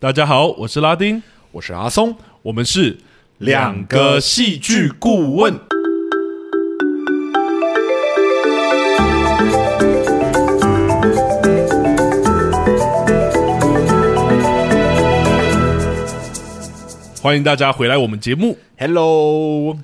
大家好，我是拉丁，我是阿松，我们是两个戏剧顾问。欢迎大家回来我们节目，Hello。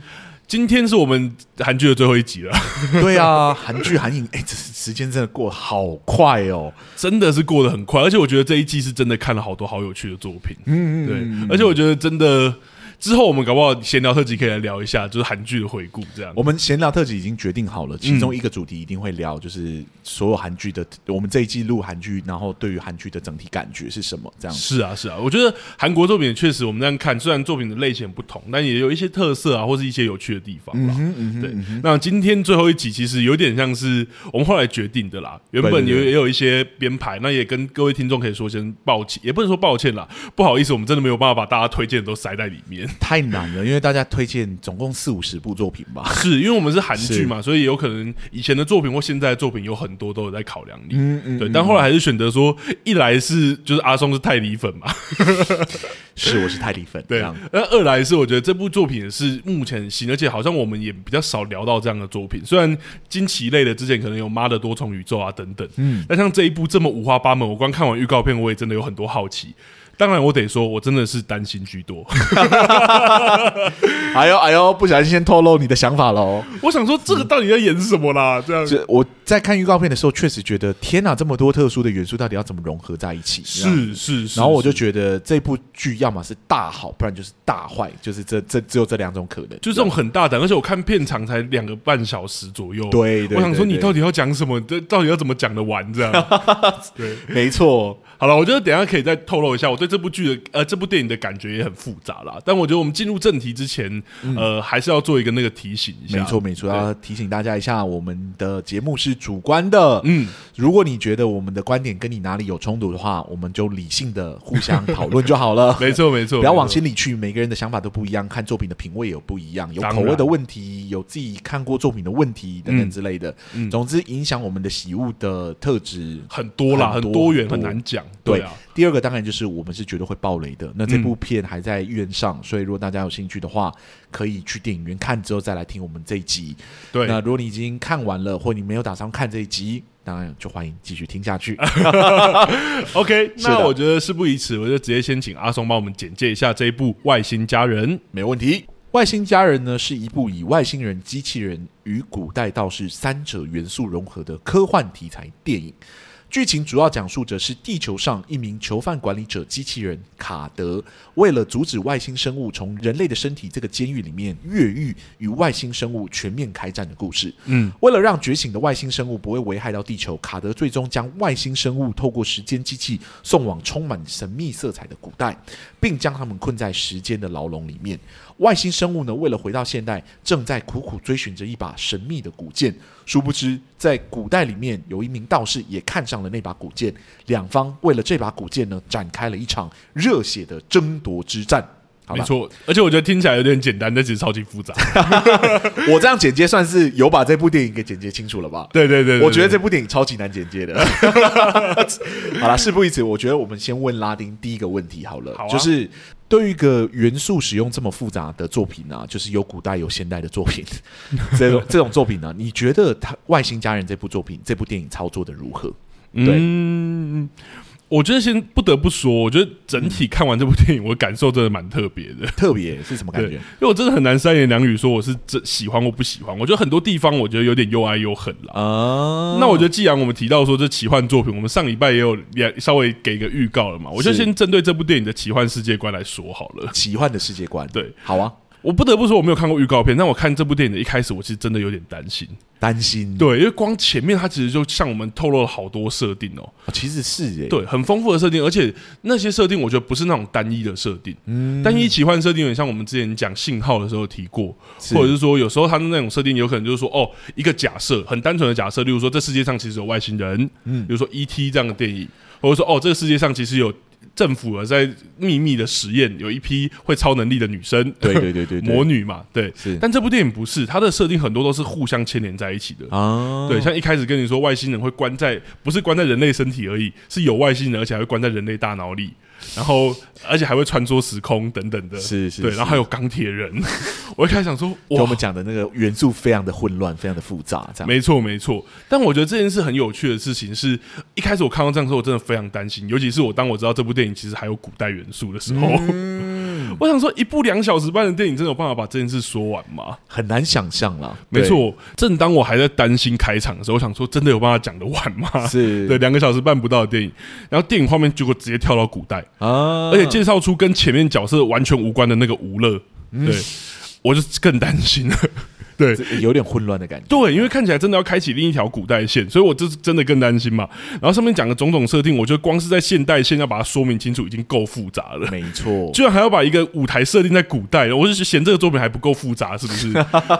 今天是我们韩剧的最后一集了。对啊，韩剧韩影，哎，这时间真的过得好快哦，真的是过得很快。而且我觉得这一季是真的看了好多好有趣的作品。嗯，对，而且我觉得真的。之后我们搞不好闲聊特辑可以来聊一下，就是韩剧的回顾这样。我们闲聊特辑已经决定好了，其中一个主题一定会聊，就是所有韩剧的。我们这一季录韩剧，然后对于韩剧的整体感觉是什么？这样。是啊，是啊，我觉得韩国作品确实我们这样看，虽然作品的类型不同，但也有一些特色啊，或是一些有趣的地方。嗯，嗯哼，对。那今天最后一集其实有点像是我们后来决定的啦，原本也也有一些编排，那也跟各位听众可以说声抱歉，也不能说抱歉啦，不好意思，我们真的没有办法把大家推荐的都塞在里面，太难了。因为大家推荐总共四五十部作品吧，是因为我们是韩剧嘛，所以有可能以前的作品或现在的作品有很多都有在考量你。嗯嗯，对，但后来还是选择说，一来是就是阿松是泰迪粉嘛，是我是泰迪粉，对。那二来是我觉得这部作品也是目前行，而且好像我们也比较少聊到这样的作品。虽然惊奇类的之前可能有《妈的多重宇宙》啊等等，嗯，但像这一部这么五花八门，我光看完预告片，我也真的有很多好奇。当然，我得说，我真的是担心居多。哎呦哎呦，不小心先透露你的想法喽。我想说，这个到底在演什么啦？这样子，我在看预告片的时候，确实觉得天哪，这么多特殊的元素，到底要怎么融合在一起？是是是。然后我就觉得这部剧要么是大好，不然就是大坏，就是这这只有这两种可能。就这种很大胆，而且我看片长才两个半小时左右。对对。我想说，你到底要讲什么？这到底要怎么讲得完？这样。对，没错。好了，我觉得等一下可以再透露一下，我对这部剧的呃这部电影的感觉也很复杂啦。但我觉得我们进入正题之前，嗯、呃，还是要做一个那个提醒一下。没错没错，要提醒大家一下，我们的节目是主观的。嗯，如果你觉得我们的观点跟你哪里有冲突的话，我们就理性的互相讨论就好了。没错没错，不要往心里去。每个人的想法都不一样，看作品的品味有不一样，有口味的问题，有自己看过作品的问题等等之类的。嗯，总之影响我们的喜恶的特质很多啦，很多，很多元，很难讲。对啊。第二个当然就是我们是绝对会爆雷的。那这部片还在院上，嗯、所以如果大家有兴趣的话，可以去电影院看之后再来听我们这一集。对，那如果你已经看完了，或你没有打算看这一集，当然就欢迎继续听下去。OK，那我觉得事不宜迟，我就直接先请阿松帮我们简介一下这一部《外星家人》。没问题，《外星家人》呢是一部以外星人、机器人与古代道士三者元素融合的科幻题材电影。剧情主要讲述着是地球上一名囚犯管理者机器人卡德，为了阻止外星生物从人类的身体这个监狱里面越狱，与外星生物全面开战的故事。嗯，为了让觉醒的外星生物不会危害到地球，卡德最终将外星生物透过时间机器送往充满神秘色彩的古代，并将他们困在时间的牢笼里面。外星生物呢，为了回到现代，正在苦苦追寻着一把神秘的古剑。殊不知，在古代里面，有一名道士也看上了那把古剑。两方为了这把古剑呢，展开了一场热血的争夺之战。没错，而且我觉得听起来有点简单，但其实超级复杂。我这样剪接算是有把这部电影给剪接清楚了吧？对对对，对，我觉得这部电影超级难剪接的。好了，事不宜迟，我觉得我们先问拉丁第一个问题好了，好啊、就是对于一个元素使用这么复杂的作品呢、就是有古代有现代的作品，这种这种作品呢、你觉得他《外星家人》这部作品，这部电影操作的如何？对。嗯我觉得先不得不说，我觉得整体看完这部电影，我感受真的蛮特别的。特别是什么感觉？因为我真的很难三言两语说我是真喜欢或不喜欢。我觉得很多地方我觉得有点又爱又恨了。啊，那我觉得既然我们提到说这奇幻作品，我们上礼拜也有也稍微给个预告了嘛，我就先针对这部电影的奇幻世界观来说好了。奇幻的世界观，对，好啊。我不得不说，我没有看过预告片，但我看这部电影的一开始，我其实真的有点担心，担心。对，因为光前面它其实就向我们透露了好多设定哦，其实是耶，对，很丰富的设定，而且那些设定我觉得不是那种单一的设定，嗯，单一奇幻设定有点像我们之前讲信号的时候提过，或者是说有时候它的那种设定有可能就是说哦，一个假设，很单纯的假设，例如说这世界上其实有外星人，嗯，比如说 E.T. 这样的电影，或者说哦，这个世界上其实有。政府啊，在秘密的实验，有一批会超能力的女生，对对对对，魔女嘛，对。是，但这部电影不是，它的设定很多都是互相牵连在一起的啊。对，像一开始跟你说，外星人会关在，不是关在人类身体而已，是有外星人，而且还会关在人类大脑里。然后而且还会穿梭时空等等的，是是，对，然后还有钢铁人。我一开始想说，跟我们讲的那个元素非常的混乱，非常的复杂，这样。没错没错，但我觉得这件事很有趣的事情是，一开始我看到这样的时候，我真的非常担心，尤其是我当我知道这部电影其实还有古代元素的时候。嗯 我想说，一部两小时半的电影，真的有办法把这件事说完吗？很难想象啦。没错，正当我还在担心开场的时候，我想说，真的有办法讲得完吗？是 对，两个小时半不到的电影，然后电影画面结果直接跳到古代啊，而且介绍出跟前面角色完全无关的那个吴乐，对，我就更担心了。对，有点混乱的感觉。对，因为看起来真的要开启另一条古代线，所以我这是真的更担心嘛。然后上面讲的种种设定，我觉得光是在现代线要把它说明清楚，已经够复杂了。没错，居然还要把一个舞台设定在古代，我就嫌这个作品还不够复杂，是不是？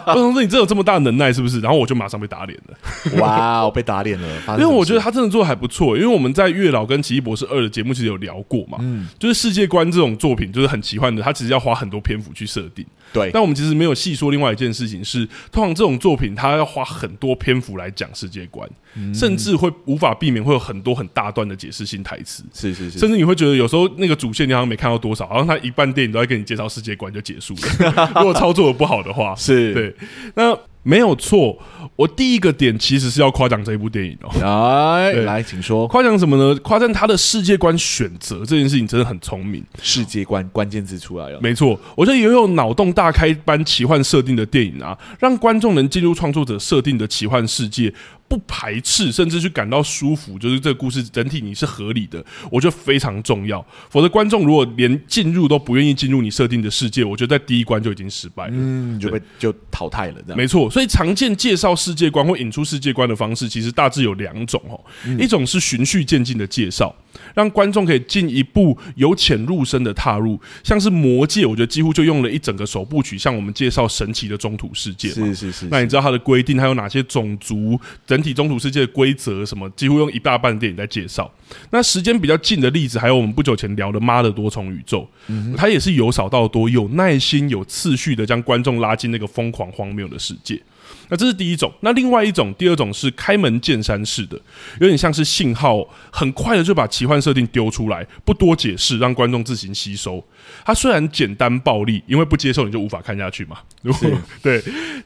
我想说你真有这么大能耐，是不是？然后我就马上被打脸了。哇，我被打脸了。因为我觉得他真的做的还不错，因为我们在月老跟奇异博士二的节目其实有聊过嘛，嗯，就是世界观这种作品就是很奇幻的，他其实要花很多篇幅去设定。对，但我们其实没有细说另外一件事情是，通常这种作品它要花很多篇幅来讲世界观，嗯、甚至会无法避免会有很多很大段的解释性台词。是是是，甚至你会觉得有时候那个主线你好像没看到多少，然后他一半电影都在跟你介绍世界观就结束了。如果操作的不好的话，是对。那没有错，我第一个点其实是要夸奖这一部电影哦。来来，请说，夸奖什么呢？夸赞他的世界观选择这件事情真的很聪明。世界观关键字出来了，没错，我觉得也有脑洞大开般奇幻设定的电影啊，让观众能进入创作者设定的奇幻世界。不排斥，甚至去感到舒服，就是这个故事整体你是合理的，我觉得非常重要。否则，观众如果连进入都不愿意进入你设定的世界，我觉得在第一关就已经失败了，嗯，就被就淘汰了。这样没错。所以，常见介绍世界观或引出世界观的方式，其实大致有两种哦。嗯、一种是循序渐进的介绍，让观众可以进一步由浅入深的踏入，像是《魔戒》，我觉得几乎就用了一整个首部曲，向我们介绍神奇的中土世界。是是是。那你知道它的规定，还有哪些种族？整体中土世界的规则什么，几乎用一大半电影在介绍。那时间比较近的例子，还有我们不久前聊的《妈的多重宇宙》，嗯，它也是由少到多，有耐心、有次序的将观众拉进那个疯狂荒谬的世界。那这是第一种，那另外一种，第二种是开门见山式的，有点像是信号，很快的就把奇幻设定丢出来，不多解释，让观众自行吸收。它虽然简单暴力，因为不接受你就无法看下去嘛。对，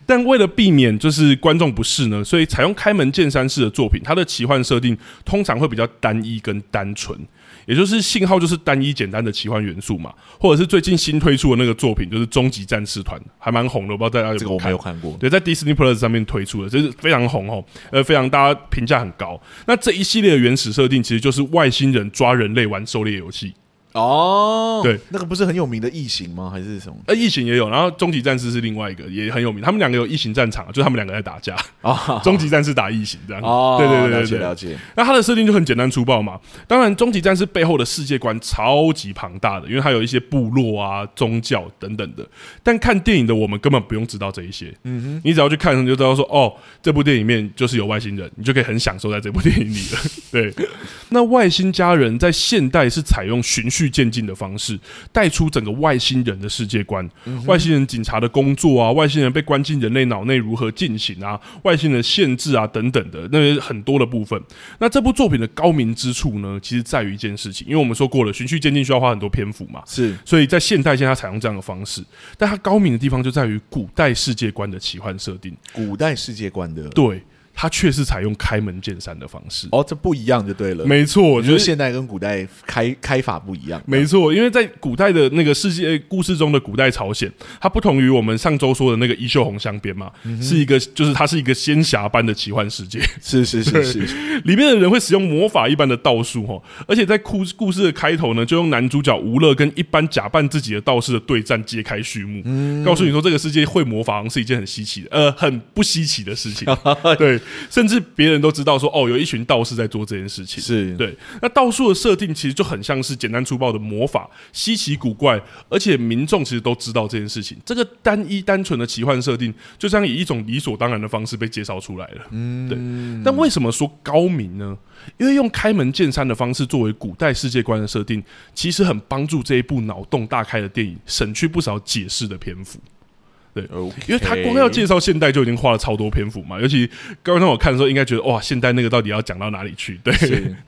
但为了避免就是观众不适呢，所以采用开门见山式的作品，它的奇幻设定通常会比较单一跟单纯。也就是信号就是单一简单的奇幻元素嘛，或者是最近新推出的那个作品，就是《终极战士团》，还蛮红的，我不知道大家有没有看。这个我没有看过。对，在 Disney Plus 上面推出的，就是非常红哦，呃，非常大家评价很高。那这一系列的原始设定，其实就是外星人抓人类玩狩猎游戏。哦，对，那个不是很有名的异形吗？还是什么？呃，异形也有，然后终极战士是另外一个，也很有名。他们两个有异形战场，就是他们两个在打架。啊、哦，终极战士打异形这样。哦，对对对对对，了解了解。那它的设定就很简单粗暴嘛。当然，终极战士背后的世界观超级庞大的，因为它有一些部落啊、宗教等等的。但看电影的我们根本不用知道这一些。嗯哼，你只要去看，你就知道说，哦，这部电影里面就是有外星人，你就可以很享受在这部电影里了。对。那外星家人在现代是采用循序渐进的方式。带出整个外星人的世界观，嗯、外星人警察的工作啊，外星人被关进人类脑内如何进行啊，外星人限制啊等等的那些很多的部分。那这部作品的高明之处呢，其实在于一件事情，因为我们说过了，循序渐进需要花很多篇幅嘛，是，所以在现代现在采用这样的方式，但它高明的地方就在于古代世界观的奇幻设定，古代世界观的对。它确实采用开门见山的方式哦，这不一样就对了。没错，我觉得现代跟古代开开法不一样。没错，因为在古代的那个世界故事中的古代朝鲜，它不同于我们上周说的那个衣袖红镶边嘛，嗯、是一个就是它是一个仙侠般的奇幻世界。是是是是，里面的人会使用魔法一般的道术哦，而且在故故事的开头呢，就用男主角吴乐跟一般假扮自己的道士的对战揭开序幕，嗯、告诉你说这个世界会魔法好像是一件很稀奇的呃很不稀奇的事情。对，甚至别。人都知道说哦，有一群道士在做这件事情，是对。那道术的设定其实就很像是简单粗暴的魔法，稀奇古怪，而且民众其实都知道这件事情。这个单一单纯的奇幻设定，就这样以一种理所当然的方式被介绍出来了。嗯，对。但为什么说高明呢？因为用开门见山的方式作为古代世界观的设定，其实很帮助这一部脑洞大开的电影省去不少解释的篇幅。对，okay. 因为他光要介绍现代就已经花了超多篇幅嘛，尤其刚刚我看的时候，应该觉得哇，现代那个到底要讲到哪里去？对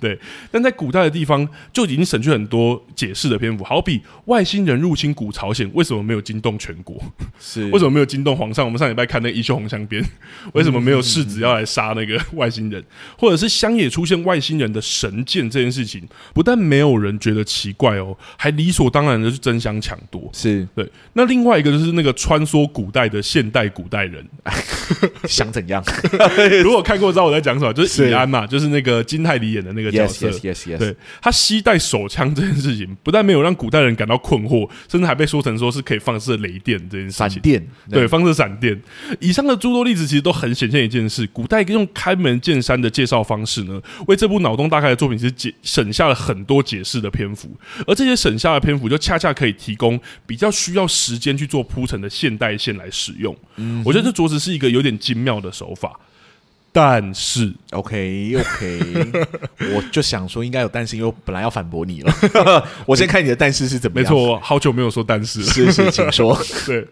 对，但在古代的地方就已经省去很多解释的篇幅，好比外星人入侵古朝鲜，为什么没有惊动全国？是 为什么没有惊动皇上？我们上礼拜看那个《衣袖红香边》，为什么没有世子要来杀那个外星人？或者是乡野出现外星人的神剑这件事情，不但没有人觉得奇怪哦，还理所当然的去争相抢夺。是对。那另外一个就是那个穿梭。古代的现代古代人 想怎样？如果看过知道我在讲什么，就是乙安嘛，就是那个金泰梨演的那个角色。Yes, yes, yes, yes. 对，他携带手枪这件事情，不但没有让古代人感到困惑，甚至还被说成说是可以放射雷电这件事情。闪电，对，放射闪电。以上的诸多例子其实都很显现一件事：古代用开门见山的介绍方式呢，为这部脑洞大开的作品其实解省下了很多解释的篇幅，而这些省下的篇幅就恰恰可以提供比较需要时间去做铺陈的现代线来使用，嗯，我觉得这着实是一个有点精妙的手法。但是，OK OK，我就想说应该有但是，因为我本来要反驳你了。我先看你的但是是怎么样？没错，好久没有说但是了。是是，请说。对，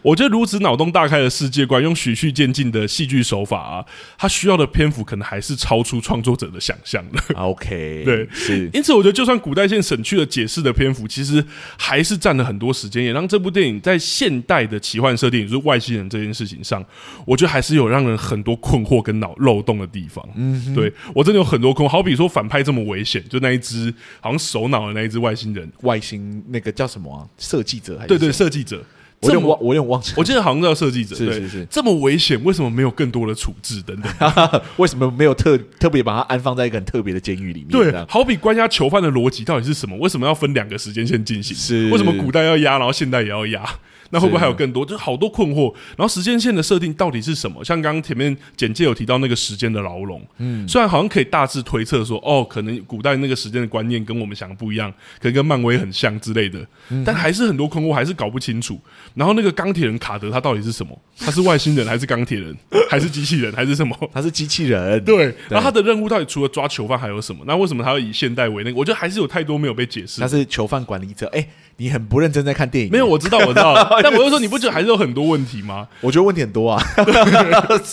我觉得如此脑洞大开的世界观，用循序渐进的戏剧手法啊，它需要的篇幅可能还是超出创作者的想象的。OK，对，是。因此，我觉得就算古代线省去了解释的篇幅，其实还是占了很多时间，也让这部电影在现代的奇幻设定，也就是外星人这件事情上，我觉得还是有让人很多困惑跟。脑漏洞的地方，嗯，对我真的有很多空。好比说反派这么危险，就那一只好像首脑的那一只外星人，外星那个叫什么啊？设计者还是？对对，设计者。我有点忘，我有点忘记。我记得好像叫设计者。是是是，这么危险，为什么没有更多的处置等等？为什么没有特特别把它安放在一个很特别的监狱里面？对，好比关押囚犯的逻辑到底是什么？为什么要分两个时间线进行？是为什么古代要压，然后现代也要压？那会不会还有更多？就好多困惑。然后时间线的设定到底是什么？像刚刚前面简介有提到那个时间的牢笼，嗯，虽然好像可以大致推测说，哦，可能古代那个时间的观念跟我们想的不一样，可能跟漫威很像之类的，但还是很多困惑，还是搞不清楚。然后那个钢铁人卡德他到底是什么？他是外星人还是钢铁人？还是机器人还是什么？他是机器人。对。然后他的任务到底除了抓囚犯还有什么？那为什么他要以现代为那个？我觉得还是有太多没有被解释。他是囚犯管理者。哎。你很不认真在看电影？没有，我知道，我知道。但我就说，你不觉得还是有很多问题吗？我觉得问题很多啊。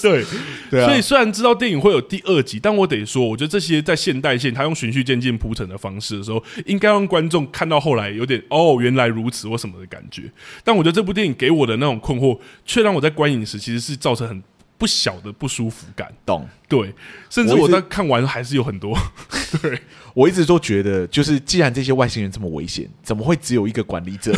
对，对啊。所以虽然知道电影会有第二集，但我得说，我觉得这些在现代线，他用循序渐进铺陈的方式的时候，应该让观众看到后来有点哦，原来如此或什么的感觉。但我觉得这部电影给我的那种困惑，却让我在观影时其实是造成很不小的不舒服感。懂？对，甚至我在看完还是有很多。对。我一直都觉得，就是既然这些外星人这么危险，怎么会只有一个管理者？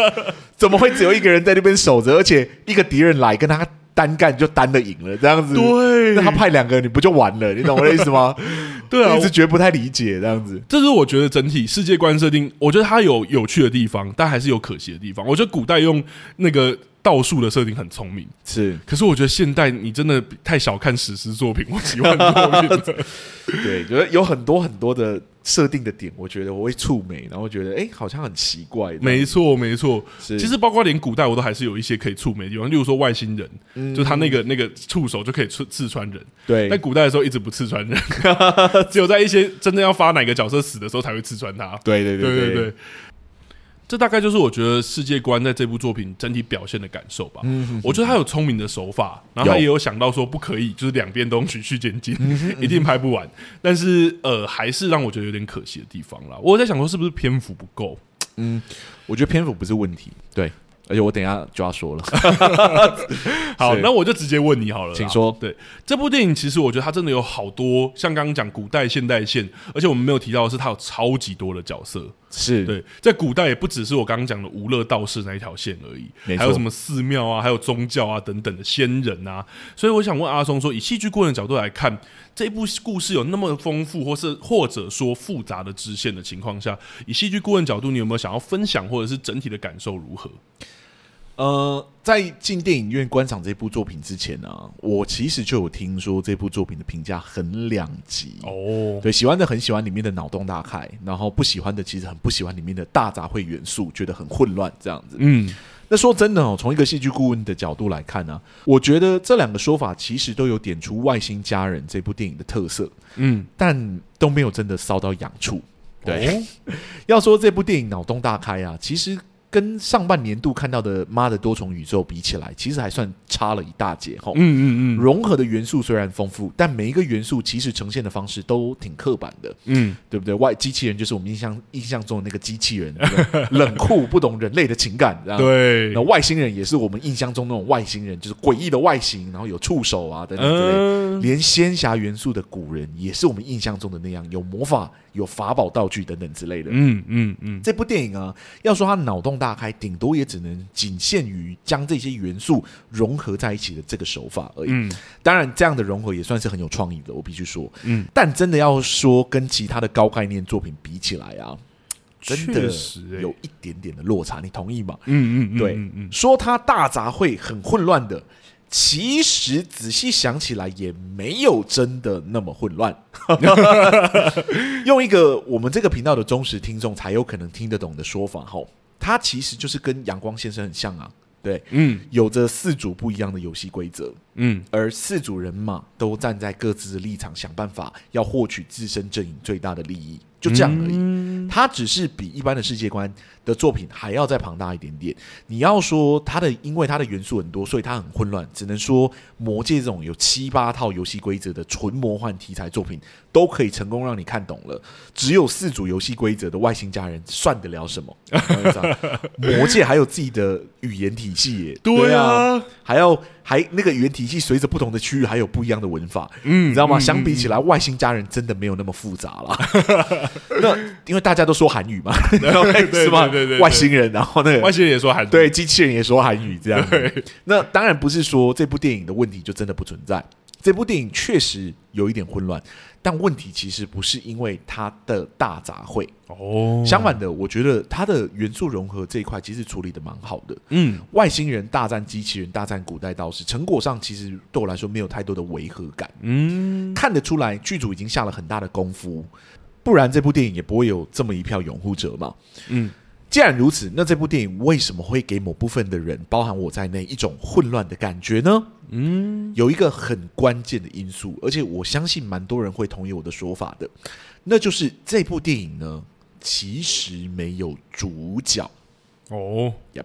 怎么会只有一个人在那边守着？而且一个敌人来跟他单干就单的赢了，这样子。对，那他派两个，你不就完了？你懂我的意思吗？对啊，一直觉得不太理解这样子。这是我觉得整体世界观设定，我觉得它有有趣的地方，但还是有可惜的地方。我觉得古代用那个。道术的设定很聪明，是。可是我觉得现代你真的太小看史诗作品我喜欢作品了。对，觉得有很多很多的设定的点，我觉得我会触霉，然后觉得哎、欸，好像很奇怪。没错，没错。其实包括连古代我都还是有一些可以触霉的地方，例如说外星人，嗯、就他那个那个触手就可以刺刺穿人。对，在古代的时候一直不刺穿人，只有在一些真的要发哪个角色死的时候才会刺穿他。对对对对对，对。这大概就是我觉得世界观在这部作品整体表现的感受吧。嗯，我觉得他有聪明的手法，然后他也有想到说不可以，就是两边都循序渐进，一定拍不完。但是呃，还是让我觉得有点可惜的地方啦。我在想说，是不是篇幅不够？嗯，我觉得篇幅不是问题。对。而且我等一下就要说了，好，那我就直接问你好了，请说。对，这部电影，其实我觉得它真的有好多，像刚刚讲古代、现代线，而且我们没有提到的是，它有超级多的角色。是对，在古代也不只是我刚刚讲的无乐道士那一条线而已，还有什么寺庙啊，还有宗教啊等等的仙人啊。所以我想问阿松说，以戏剧顾问的角度来看。这部故事有那么丰富，或是或者说复杂的支线的情况下，以戏剧顾问角度，你有没有想要分享，或者是整体的感受如何？呃，在进电影院观赏这部作品之前呢、啊，我其实就有听说这部作品的评价很两极哦。对，喜欢的很喜欢里面的脑洞大开，然后不喜欢的其实很不喜欢里面的大杂烩元素，觉得很混乱这样子。嗯。那说真的哦，从一个戏剧顾问的角度来看呢、啊，我觉得这两个说法其实都有点出《外星家人》这部电影的特色，嗯，但都没有真的烧到痒处。对，哦、要说这部电影脑洞大开啊，其实跟上半年度看到的《妈的多重宇宙》比起来，其实还算差了一大截哈。嗯嗯嗯，融合的元素虽然丰富，但每一个元素其实呈现的方式都挺刻板的。嗯，对不对？外机器人就是我们印象印象中的那个机器人，冷酷不懂人类的情感。对，那外星人也是我们印象中那种外星人，就是诡异的外形，然后有触手啊等等之类。嗯、连仙侠元素的古人，也是我们印象中的那样，有魔法、有法宝道具等等之类的。嗯嗯嗯，这部电影啊，要说它脑洞大开，顶多也只能仅限于将这些元素融合在一起的这个手法而已。嗯，当然这样的融合也算是很有创意的，我必须说。嗯，但真的要说跟其他的高概念作品比起来啊，真的有一点点的落差，你同意吗？嗯嗯，对，说它大杂烩、很混乱的。其实仔细想起来，也没有真的那么混乱。用一个我们这个频道的忠实听众才有可能听得懂的说法，吼，它其实就是跟阳光先生很像啊。对，嗯，有着四组不一样的游戏规则，嗯，而四组人马都站在各自的立场，想办法要获取自身阵营最大的利益。就这样而已，嗯、它只是比一般的世界观的作品还要再庞大一点点。你要说它的，因为它的元素很多，所以它很混乱。只能说魔界这种有七八套游戏规则的纯魔幻题材作品，都可以成功让你看懂了。只有四组游戏规则的外星家人算得了什么？魔界还有自己的语言体系耶，对啊，还要还那个语言体系随着不同的区域还有不一样的文法，嗯，你知道吗？嗯、相比起来，外星家人真的没有那么复杂了。那因为大家都说韩语嘛，是吗？对对对，外星人，然后那个外星人也说韩语，对，机器人也说韩语，这样。对那当然不是说这部电影的问题就真的不存在，这部电影确实有一点混乱，但问题其实不是因为它的大杂烩哦，相反的，我觉得它的元素融合这一块其实处理的蛮好的。嗯，外星人大战机器人大战古代道士，成果上其实对我来说没有太多的违和感。嗯，看得出来剧组已经下了很大的功夫。不然这部电影也不会有这么一票拥护者嘛。嗯，既然如此，那这部电影为什么会给某部分的人，包含我在内，一种混乱的感觉呢？嗯，有一个很关键的因素，而且我相信蛮多人会同意我的说法的，那就是这部电影呢，其实没有主角。哦，Yep。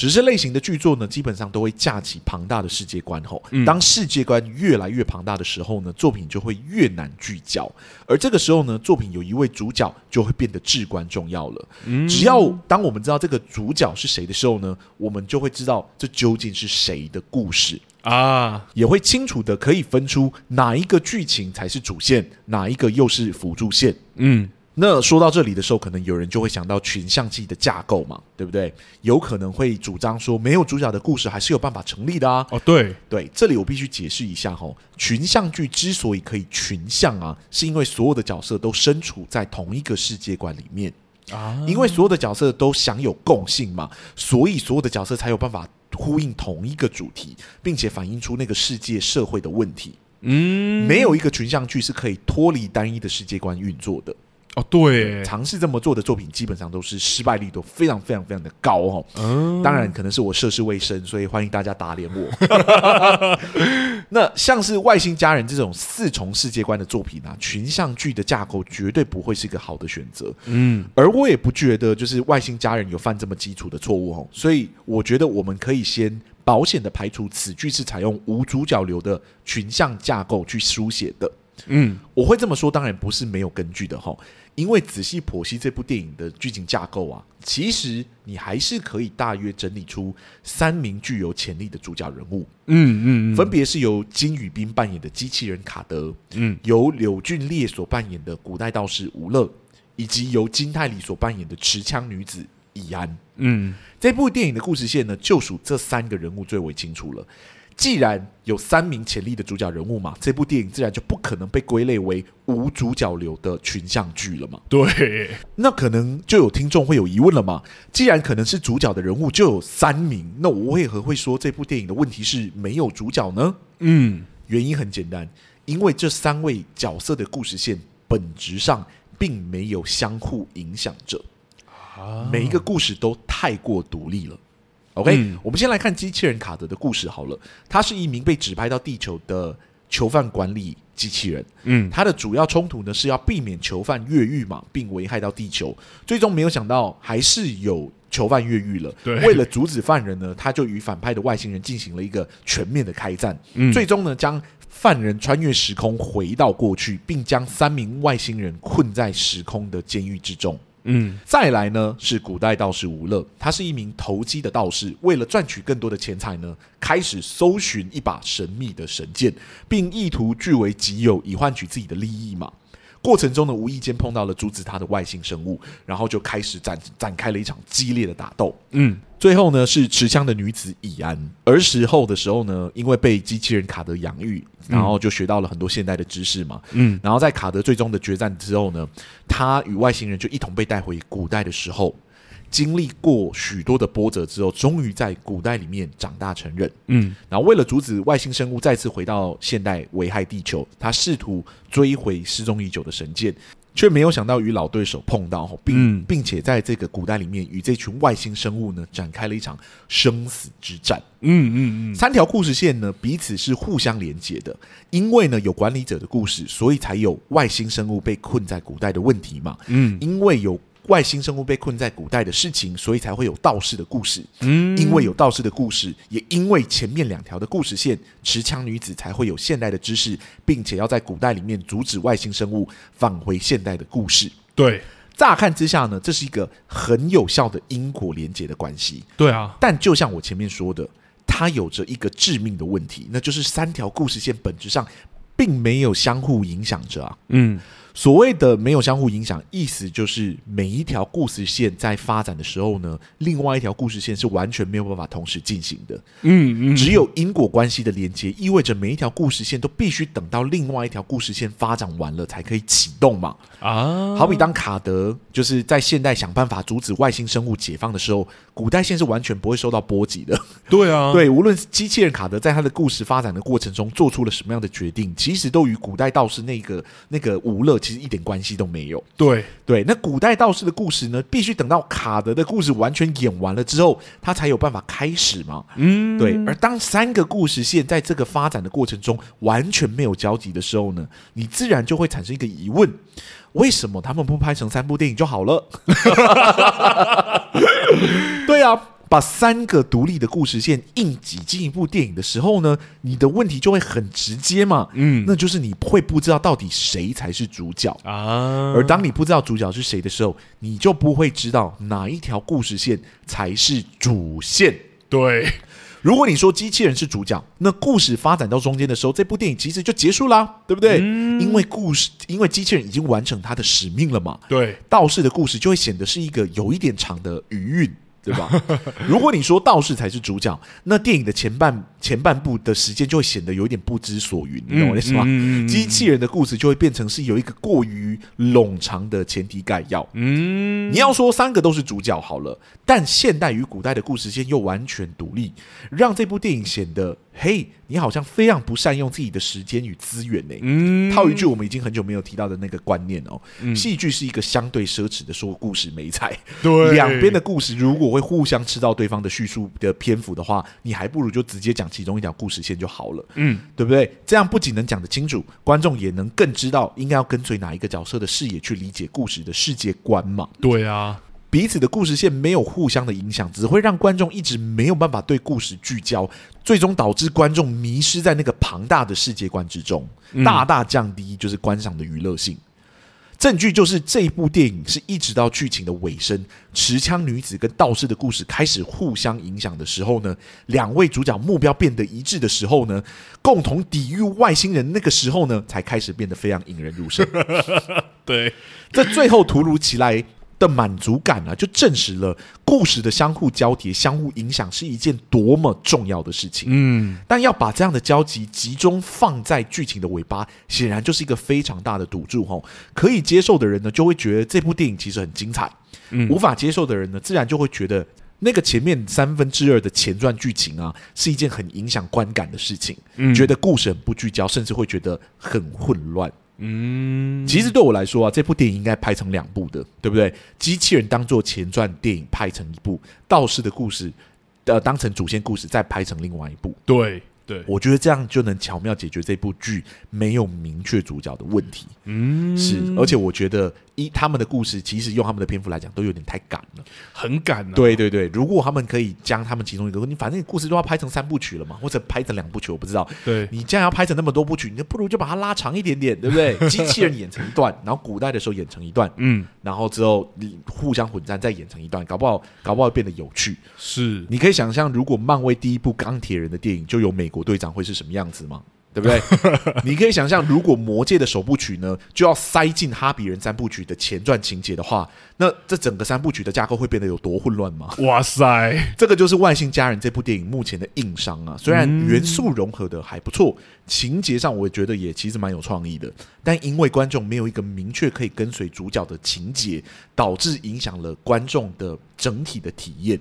史诗类型的剧作呢，基本上都会架起庞大的世界观。吼，当世界观越来越庞大的时候呢，作品就会越难聚焦。而这个时候呢，作品有一位主角就会变得至关重要了。只要当我们知道这个主角是谁的时候呢，我们就会知道这究竟是谁的故事啊，也会清楚的可以分出哪一个剧情才是主线，哪一个又是辅助线。嗯。那说到这里的时候，可能有人就会想到群像剧的架构嘛，对不对？有可能会主张说，没有主角的故事还是有办法成立的啊。哦，对对，这里我必须解释一下哈，群像剧之所以可以群像啊，是因为所有的角色都身处在同一个世界观里面啊，因为所有的角色都享有共性嘛，所以所有的角色才有办法呼应同一个主题，并且反映出那个世界社会的问题。嗯，没有一个群像剧是可以脱离单一的世界观运作的。哦，对，尝试这么做的作品基本上都是失败率都非常非常非常的高哦。嗯，当然可能是我涉世未深，所以欢迎大家打脸我。那像是外星家人这种四重世界观的作品啊，群像剧的架构绝对不会是一个好的选择。嗯，而我也不觉得就是外星家人有犯这么基础的错误哦。所以我觉得我们可以先保险的排除此剧是采用无主角流的群像架构去书写的。嗯，我会这么说，当然不是没有根据的哈。因为仔细剖析这部电影的剧情架构啊，其实你还是可以大约整理出三名具有潜力的主角人物。嗯嗯，嗯分别是由金宇彬扮演的机器人卡德，嗯，由柳俊烈所扮演的古代道士吴乐，以及由金泰梨所扮演的持枪女子易安。嗯，这部电影的故事线呢，就属这三个人物最为清楚了。既然有三名潜力的主角人物嘛，这部电影自然就不可能被归类为无主角流的群像剧了嘛。对，那可能就有听众会有疑问了嘛。既然可能是主角的人物就有三名，那我为何会说这部电影的问题是没有主角呢？嗯，原因很简单，因为这三位角色的故事线本质上并没有相互影响着，啊每一个故事都太过独立了。OK，、嗯、我们先来看机器人卡德的故事好了。他是一名被指派到地球的囚犯管理机器人。嗯，他的主要冲突呢是要避免囚犯越狱嘛，并危害到地球。最终没有想到，还是有囚犯越狱了。对，为了阻止犯人呢，他就与反派的外星人进行了一个全面的开战，嗯、最终呢，将犯人穿越时空回到过去，并将三名外星人困在时空的监狱之中。嗯，再来呢是古代道士吴乐，他是一名投机的道士，为了赚取更多的钱财呢，开始搜寻一把神秘的神剑，并意图据为己有，以换取自己的利益嘛。过程中呢，无意间碰到了阻止他的外星生物，然后就开始展展开了一场激烈的打斗。嗯，最后呢是持枪的女子以安，儿时候的时候呢，因为被机器人卡德养育，然后就学到了很多现代的知识嘛。嗯，然后在卡德最终的决战之后呢，他与外星人就一同被带回古代的时候。经历过许多的波折之后，终于在古代里面长大成人。嗯，然后为了阻止外星生物再次回到现代危害地球，他试图追回失踪已久的神剑，却没有想到与老对手碰到，并、嗯、并且在这个古代里面与这群外星生物呢展开了一场生死之战。嗯嗯嗯，三条故事线呢彼此是互相连接的，因为呢有管理者的故事，所以才有外星生物被困在古代的问题嘛。嗯，因为有。外星生物被困在古代的事情，所以才会有道士的故事。嗯，因为有道士的故事，也因为前面两条的故事线，持枪女子才会有现代的知识，并且要在古代里面阻止外星生物返回现代的故事。对，乍看之下呢，这是一个很有效的因果连结的关系。对啊，但就像我前面说的，它有着一个致命的问题，那就是三条故事线本质上并没有相互影响着啊。嗯。所谓的没有相互影响，意思就是每一条故事线在发展的时候呢，另外一条故事线是完全没有办法同时进行的。嗯嗯，只有因果关系的连接，意味着每一条故事线都必须等到另外一条故事线发展完了才可以启动嘛。啊，好比当卡德就是在现代想办法阻止外星生物解放的时候，古代线是完全不会受到波及的。对啊，对，无论机器人卡德在他的故事发展的过程中做出了什么样的决定，其实都与古代道士那个那个吴乐。其实一点关系都没有。对对，那古代道士的故事呢，必须等到卡德的故事完全演完了之后，他才有办法开始嘛。嗯，对。而当三个故事线在这个发展的过程中完全没有交集的时候呢，你自然就会产生一个疑问：为什么他们不拍成三部电影就好了？对啊。把三个独立的故事线硬挤进一部电影的时候呢，你的问题就会很直接嘛，嗯，那就是你会不知道到底谁才是主角啊。而当你不知道主角是谁的时候，你就不会知道哪一条故事线才是主线。对，如果你说机器人是主角，那故事发展到中间的时候，这部电影其实就结束啦，对不对？嗯，因为故事，因为机器人已经完成它的使命了嘛。对，道士的故事就会显得是一个有一点长的余韵。对吧？如果你说道士才是主角，那电影的前半前半部的时间就会显得有点不知所云，你懂我意思吗？机器人的故事就会变成是有一个过于冗长的前提概要。嗯，你要说三个都是主角好了，但现代与古代的故事线又完全独立，让这部电影显得。嘿，你好像非常不善用自己的时间与资源呢。嗯，套一句我们已经很久没有提到的那个观念哦，戏剧是一个相对奢侈的说故事美材。对，两边的故事如果会互相吃到对方的叙述的篇幅的话，你还不如就直接讲其中一条故事线就好了。嗯，对不对？这样不仅能讲得清楚，观众也能更知道应该要跟随哪一个角色的视野去理解故事的世界观嘛。对啊。彼此的故事线没有互相的影响，只会让观众一直没有办法对故事聚焦，最终导致观众迷失在那个庞大的世界观之中，大大降低就是观赏的娱乐性。证据就是这部电影是一直到剧情的尾声，持枪女子跟道士的故事开始互相影响的时候呢，两位主角目标变得一致的时候呢，共同抵御外星人那个时候呢，才开始变得非常引人入胜。对，这最后突如其来的满足感啊，就证实了故事的相互交叠、相互影响是一件多么重要的事情。嗯，但要把这样的交集集中放在剧情的尾巴，显然就是一个非常大的赌注。吼，可以接受的人呢，就会觉得这部电影其实很精彩；嗯，无法接受的人呢，自然就会觉得那个前面三分之二的前传剧情啊，是一件很影响观感的事情。嗯，觉得故事很不聚焦，甚至会觉得很混乱。嗯，其实对我来说啊，这部电影应该拍成两部的，对不对？机器人当做前传电影拍成一部，道士的故事，呃，当成主线故事再拍成另外一部。对对，我觉得这样就能巧妙解决这部剧没有明确主角的问题。嗯，是，而且我觉得一他们的故事，其实用他们的篇幅来讲，都有点太赶了，很赶、啊。对对对，如果他们可以将他们其中一个，你反正你故事都要拍成三部曲了嘛，或者拍成两部曲，我不知道。对，你既然要拍成那么多部曲，你不如就把它拉长一点点，对不对？机器人演成一段，然后古代的时候演成一段，嗯，然后之后你互相混战再演成一段，搞不好搞不好变得有趣。是，你可以想象，如果漫威第一部钢铁人的电影就有美国队长会是什么样子吗？对不对？你可以想象，如果《魔戒》的首部曲呢，就要塞进《哈比人》三部曲的前传情节的话，那这整个三部曲的架构会变得有多混乱吗？哇塞，这个就是《外星家人》这部电影目前的硬伤啊！虽然元素融合的还不错，情节上我也觉得也其实蛮有创意的，但因为观众没有一个明确可以跟随主角的情节，导致影响了观众的整体的体验。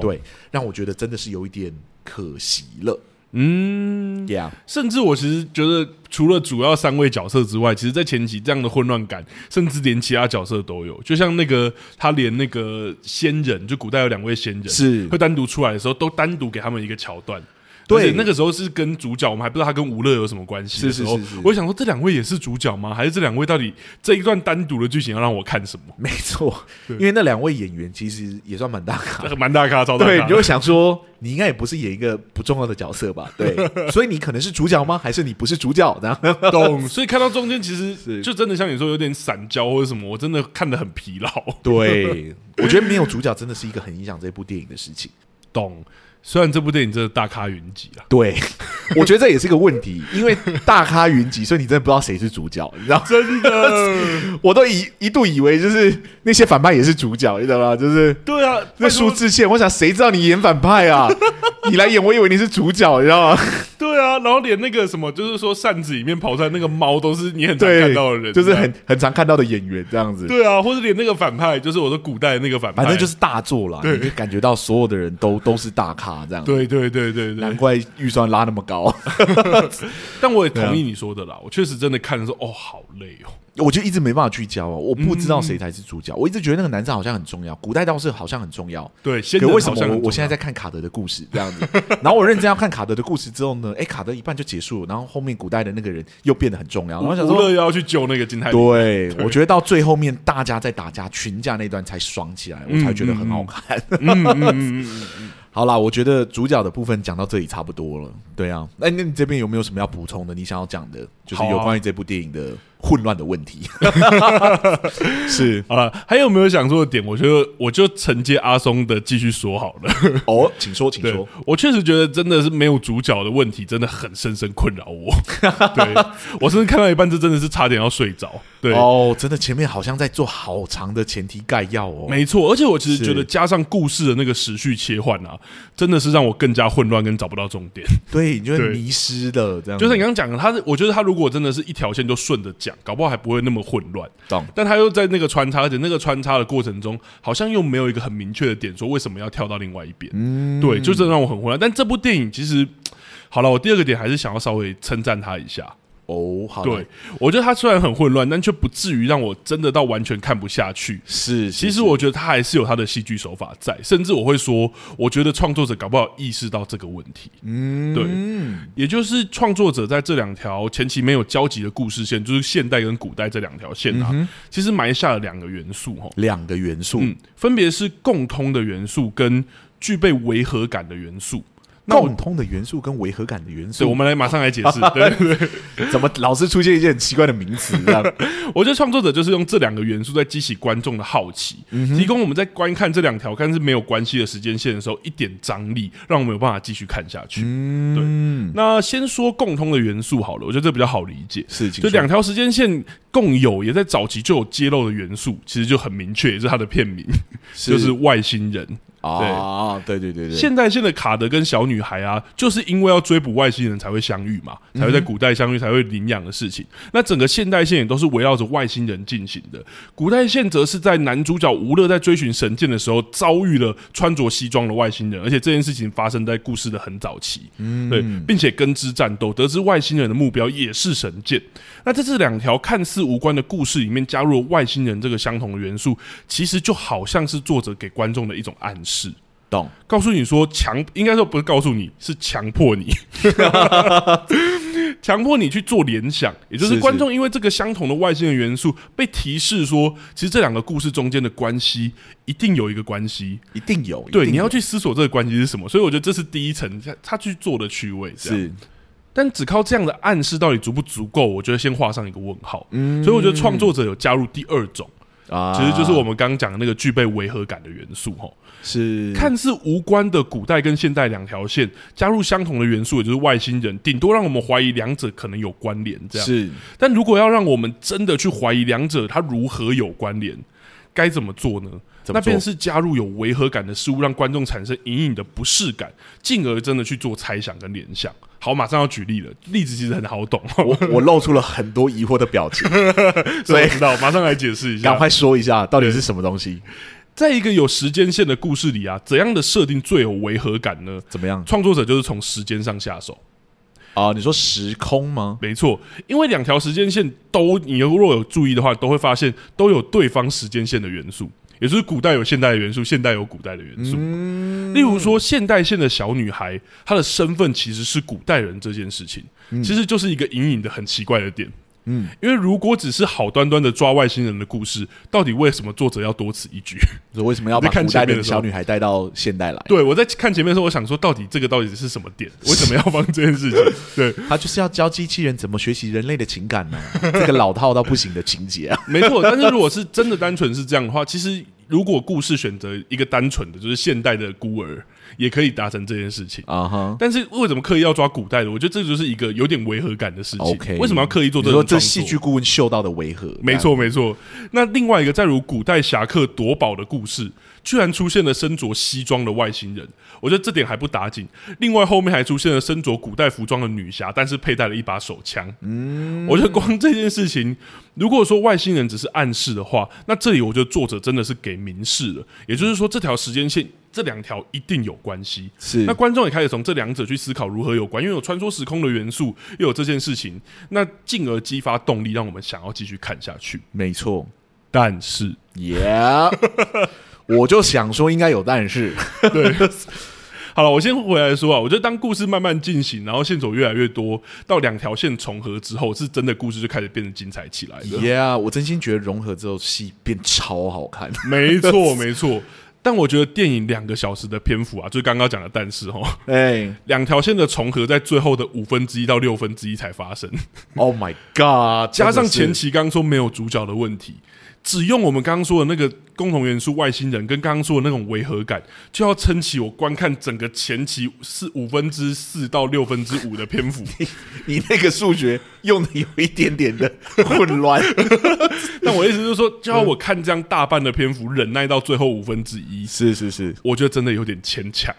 对，让我觉得真的是有一点可惜了。嗯，Yeah，甚至我其实觉得，除了主要三位角色之外，其实，在前期这样的混乱感，甚至连其他角色都有。就像那个他连那个仙人，就古代有两位仙人，是会单独出来的时候，都单独给他们一个桥段。对，那个时候是跟主角，我们还不知道他跟吴乐有什么关系。是是是是，我想说，这两位也是主角吗？还是这两位到底这一段单独的剧情要让我看什么？没错，因为那两位演员其实也算蛮大咖，蛮大咖，超大咖。对，你就会想说，你应该也不是演一个不重要的角色吧？对，所以你可能是主角吗？还是你不是主角？然后懂。所以看到中间，其实就真的像你说，有点散焦或者什么，我真的看得很疲劳。对，我觉得没有主角真的是一个很影响这部电影的事情。懂。虽然这部电影真的大咖云集啊，对，我觉得这也是个问题，因为大咖云集，所以你真的不知道谁是主角，你知道？真的，我都一一度以为就是那些反派也是主角，你知道吗？就是对啊，那苏志燮，我想谁知道你演反派啊？你来演，我以为你是主角，你知道吗？对啊，然后连那个什么，就是说扇子里面跑出来那个猫，都是你很常看到的人，就是很很常看到的演员这样子。对啊，或者连那个反派，就是我的古代的那个反派，反正就是大作啦。你就感觉到所有的人都都是大咖这样。对对对对对，难怪预算拉那么高。但我也同意你说的啦，我确实真的看的时候，哦，好累哦。我就一直没办法聚焦啊！我不知道谁才是主角，嗯、我一直觉得那个男生好像很重要，古代道士好像很重要。对，可为什么我我现在在看卡德的故事这样子？然后我认真要看卡德的故事之后呢，哎，卡德一半就结束了，然后后面古代的那个人又变得很重要。然后想说要去救那个金泰梨。对，对我觉得到最后面大家在打架群架那段才爽起来，我才觉得很好看。嗯嗯嗯嗯嗯。好啦，我觉得主角的部分讲到这里差不多了。对啊，那那你这边有没有什么要补充的？你想要讲的，就是有关于这部电影的混乱的问题。是，好了，还有没有想说的点？我觉得我就承接阿松的继续说好了。哦，请说，请说。我确实觉得真的是没有主角的问题，真的很深深困扰我。对，我甚至看到一半，这真的是差点要睡着。对哦，真的前面好像在做好长的前提概要哦。没错，而且我其实觉得加上故事的那个时序切换啊。真的是让我更加混乱，跟找不到重点。对，你就会迷失的这样。就是你刚刚讲的，他，我觉得他如果真的是一条线就顺着讲，搞不好还不会那么混乱。懂。但他又在那个穿插，而且那个穿插的过程中，好像又没有一个很明确的点，说为什么要跳到另外一边。嗯。对，就真的让我很混乱。但这部电影其实，好了，我第二个点还是想要稍微称赞他一下。哦，好。对，我觉得他虽然很混乱，但却不至于让我真的到完全看不下去。是，其实我觉得他还是有他的戏剧手法在，甚至我会说，我觉得创作者搞不好意识到这个问题。嗯，对，也就是创作者在这两条前期没有交集的故事线，就是现代跟古代这两条线啊，其实埋下了两个元素哈，两个元素，嗯，分别是共通的元素跟具备违和感的元素。共通的元素跟违和感的元素，我们来马上来解释。对对对，怎么老是出现一些很奇怪的名词？这样，我觉得创作者就是用这两个元素在激起观众的好奇，提供我们在观看这两条看似没有关系的时间线的时候一点张力，让我们有办法继续看下去。对，那先说共通的元素好了，我觉得这比较好理解。是，就两条时间线共有，也在早期就有揭露的元素，其实就很明确，也是它的片名，就是外星人。啊，对对对对，现代线的卡德跟小女孩啊，就是因为要追捕外星人才会相遇嘛，才会在古代相遇，才会领养的事情。那整个现代线也都是围绕着外星人进行的，古代线则是在男主角吴乐在追寻神剑的时候，遭遇了穿着西装的外星人，而且这件事情发生在故事的很早期，嗯，对，并且跟之战斗，得知外星人的目标也是神剑。那在这两条看似无关的故事里面，加入了外星人这个相同的元素，其实就好像是作者给观众的一种暗示。懂？告诉你说强，应该说不是告诉你，是强迫你，强迫你去做联想，也就是观众因为这个相同的外星人元素被提示说，其实这两个故事中间的关系一定有一个关系，一定有。对，你要去思索这个关系是什么。所以我觉得这是第一层他他去做的趣味。是，但只靠这样的暗示到底足不足够？我觉得先画上一个问号。嗯，所以我觉得创作者有加入第二种。啊，其实就是我们刚刚讲的那个具备违和感的元素，哈，是看似无关的古代跟现代两条线加入相同的元素，也就是外星人，顶多让我们怀疑两者可能有关联，这样是。但如果要让我们真的去怀疑两者它如何有关联，该怎么做呢？那便是加入有违和感的事物，让观众产生隐隐的不适感，进而真的去做猜想跟联想。好，马上要举例了，例子其实很好懂。我我露出了很多疑惑的表情，所以知道马上来解释一下，赶快说一下到底是什么东西。在一个有时间线的故事里啊，怎样的设定最有违和感呢？怎么样？创作者就是从时间上下手啊？你说时空吗？没错，因为两条时间线都，你如果有注意的话，都会发现都有对方时间线的元素。也就是古代有现代的元素，现代有古代的元素。嗯、例如说，现代线的小女孩，她的身份其实是古代人这件事情，嗯、其实就是一个隐隐的很奇怪的点。嗯，因为如果只是好端端的抓外星人的故事，到底为什么作者要多此一举？为什么要把古代的小女孩带到现代来？对，我在看前面的时候，我想说，到底这个到底是什么点？为什么要放这件事情？对，他就是要教机器人怎么学习人类的情感呢？这个老套到不行的情节啊，没错。但是如果是真的单纯是这样的话，其实如果故事选择一个单纯的，就是现代的孤儿。也可以达成这件事情啊哈，uh. 但是为什么刻意要抓古代的？我觉得这就是一个有点违和感的事情。Okay. 为什么要刻意做这种？这戏剧顾问嗅到的违和，没错没错。那另外一个，再如古代侠客夺宝的故事。居然出现了身着西装的外星人，我觉得这点还不打紧。另外后面还出现了身着古代服装的女侠，但是佩戴了一把手枪。嗯，我觉得光这件事情，如果说外星人只是暗示的话，那这里我觉得作者真的是给明示了。也就是说，这条时间线这两条一定有关系。是，那观众也开始从这两者去思考如何有关，因为有穿梭时空的元素，又有这件事情，那进而激发动力，让我们想要继续看下去。没错，但是，Yeah。我就想说，应该有但是。对，好了，我先回来说啊。我觉得当故事慢慢进行，然后线索越来越多，到两条线重合之后，是真的故事就开始变得精彩起来了。Yeah，我真心觉得融合之后戏变超好看。没错，没错。但我觉得电影两个小时的篇幅啊，就是刚刚讲的但是哈，哎，两条线的重合在最后的五分之一到六分之一才发生。Oh my god！加上前期刚刚说没有主角的问题。只用我们刚刚说的那个共同元素外星人，跟刚刚说的那种违和感，就要撑起我观看整个前期四五分之四到六分之五的篇幅。你，你那个数学用的有一点点的混乱，但我意思就是说，就要我看这样大半的篇幅，忍耐到最后五分之一。是是是，我觉得真的有点牵强，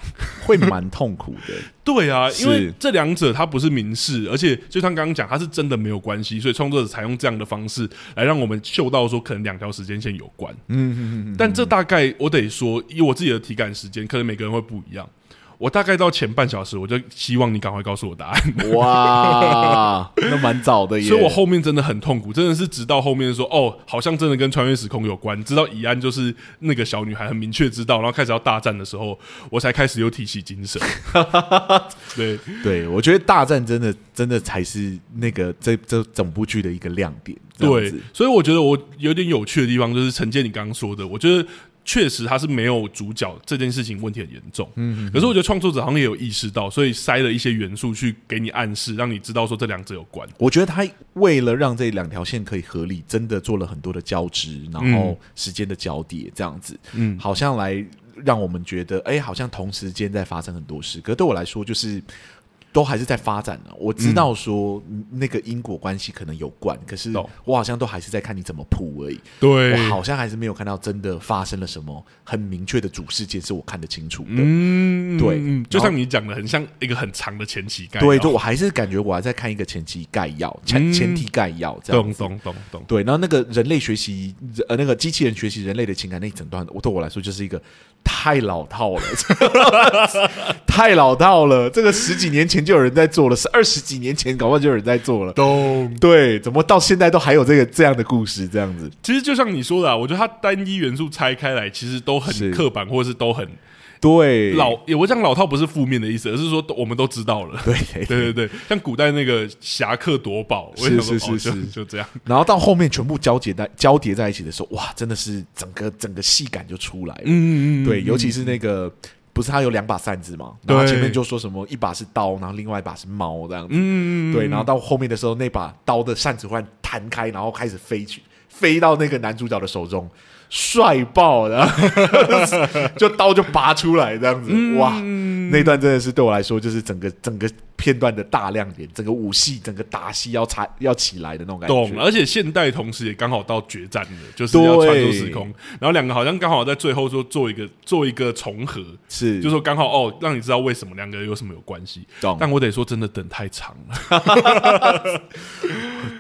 会蛮痛苦的。对啊，因为这两者它不是明示，而且就像刚刚讲，它是真的没有关系，所以创作者采用这样的方式来让我们嗅到说，可能两条时间线有关。嗯但这大概我得说，以我自己的体感时间，可能每个人会不一样。我大概到前半小时，我就希望你赶快告诉我答案。哇，那蛮早的耶！所以我后面真的很痛苦，真的是直到后面说，哦，好像真的跟穿越时空有关，知道以安就是那个小女孩，很明确知道，然后开始要大战的时候，我才开始有提起精神。对对，我觉得大战真的真的才是那个这这整部剧的一个亮点。对，所以我觉得我有点有趣的地方就是承接你刚刚说的，我觉得。确实，他是没有主角这件事情，问题很严重。嗯，嗯，嗯，可是我觉得创作者好像也有意识到，所以塞了一些元素去给你暗示，让你知道说这两者有关。我觉得他为了让这两条线可以合理，真的做了很多的交织，然后时间的交叠，这样子，嗯，好像来让我们觉得，哎，好像同时间在发生很多事。可是对我来说，就是。都还是在发展呢。我知道说那个因果关系可能有关，可是我好像都还是在看你怎么铺而已。对，我好像还是没有看到真的发生了什么很明确的主事件是我看得清楚的。嗯，对，就像你讲的，很像一个很长的前期概要。对，就我还是感觉我还在看一个前期概要，前前提概要这样。懂懂懂懂。对，然后那个人类学习呃那个机器人学习人类的情感那一整段，我对我来说就是一个。太老套了，太老套了。这个十几年前就有人在做了，是二十几年前搞不好就有人在做了。懂对，怎么到现在都还有这个这样的故事？这样子，其实就像你说的，啊，我觉得它单一元素拆开来，其实都很刻板，或者是都很。对，老，我讲老套不是负面的意思，而是说我们都知道了。对 对对对，像古代那个侠客夺宝，是是是是，就这样。然后到后面全部交叠在交叠在一起的时候，哇，真的是整个整个戏感就出来了。嗯嗯对，尤其是那个不是他有两把扇子嘛，然后前面就说什么一把是刀，然后另外一把是猫这样子。嗯嗯对，然后到后面的时候，那把刀的扇子忽然弹开，然后开始飞去，飞到那个男主角的手中。帅爆了，就刀就拔出来这样子，嗯、哇！那段真的是对我来说，就是整个整个片段的大亮点，整个武戏、整个打戏要才要起来的那种感觉。懂，而且现代同时也刚好到决战了，就是要穿梭时空，然后两个好像刚好在最后说做一个做一个重合，是，就说刚好哦，让你知道为什么两个有什么有关系。懂，但我得说真的等太长了，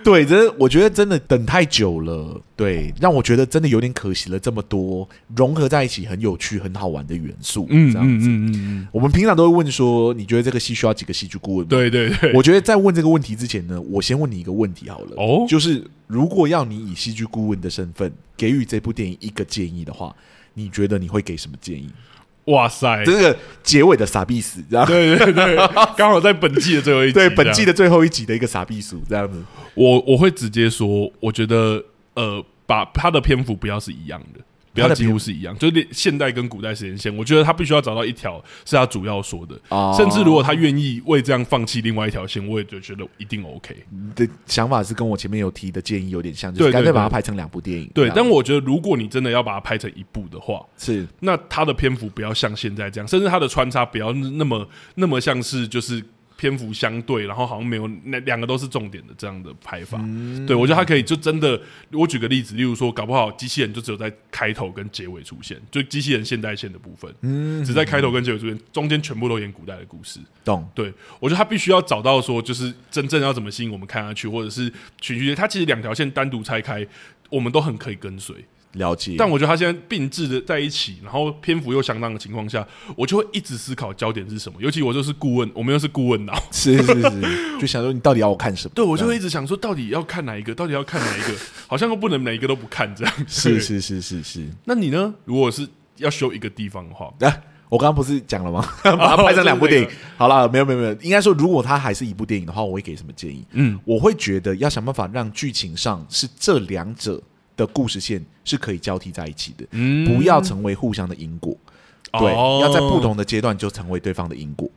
对，真的我觉得真的等太久了，对，让我觉得真的有点可惜了。这么多融合在一起很有趣、很好玩的元素，嗯，这样子，嗯嗯嗯，我们平常都会问说，你觉得这个戏需要几个戏剧顾问？对对对，我觉得在问这个问题之前呢，我先问你一个问题好了，哦，就是如果要你以戏剧顾问的身份给予这部电影一个建议的话，你觉得你会给什么建议？哇塞，这个结尾的傻逼死，这样对对对，刚好在本季的最后一集，对本季的最后一集的一个傻逼鼠这样子，我我会直接说，我觉得呃。把他的篇幅不要是一样的，不要几乎是一样，就是现代跟古代时间线。我觉得他必须要找到一条是他主要说的，哦、甚至如果他愿意为这样放弃另外一条线，我也就觉得一定 OK。你的想法是跟我前面有提的建议有点像，就是干脆把它拍成两部电影。对，但我觉得如果你真的要把它拍成一部的话，是那他的篇幅不要像现在这样，甚至他的穿插不要那么那么像是就是。篇幅相对，然后好像没有那两个都是重点的这样的拍法，嗯、对我觉得他可以就真的，我举个例子，例如说，搞不好机器人就只有在开头跟结尾出现，就机器人现代线的部分，嗯，只在开头跟结尾出现，中间全部都演古代的故事。懂？对我觉得他必须要找到说，就是真正要怎么吸引我们看下去，或者是循序，它其实两条线单独拆开，我们都很可以跟随。了解，但我觉得他现在并置的在一起，然后篇幅又相当的情况下，我就会一直思考焦点是什么。尤其我就是顾问，我们又是顾问脑，是是是，就想说你到底要我看什么？对，我就会一直想说，到底要看哪一个？到底要看哪一个？好像又不能每一个都不看这样。是是是是是。那你呢？如果是要修一个地方的话，啊，我刚刚不是讲了吗？把它拍成两部电影。好了，没有没有没有，应该说，如果它还是一部电影的话，我会给什么建议？嗯，我会觉得要想办法让剧情上是这两者。的故事线是可以交替在一起的，嗯，不要成为互相的因果，哦、对，要在不同的阶段就成为对方的因果。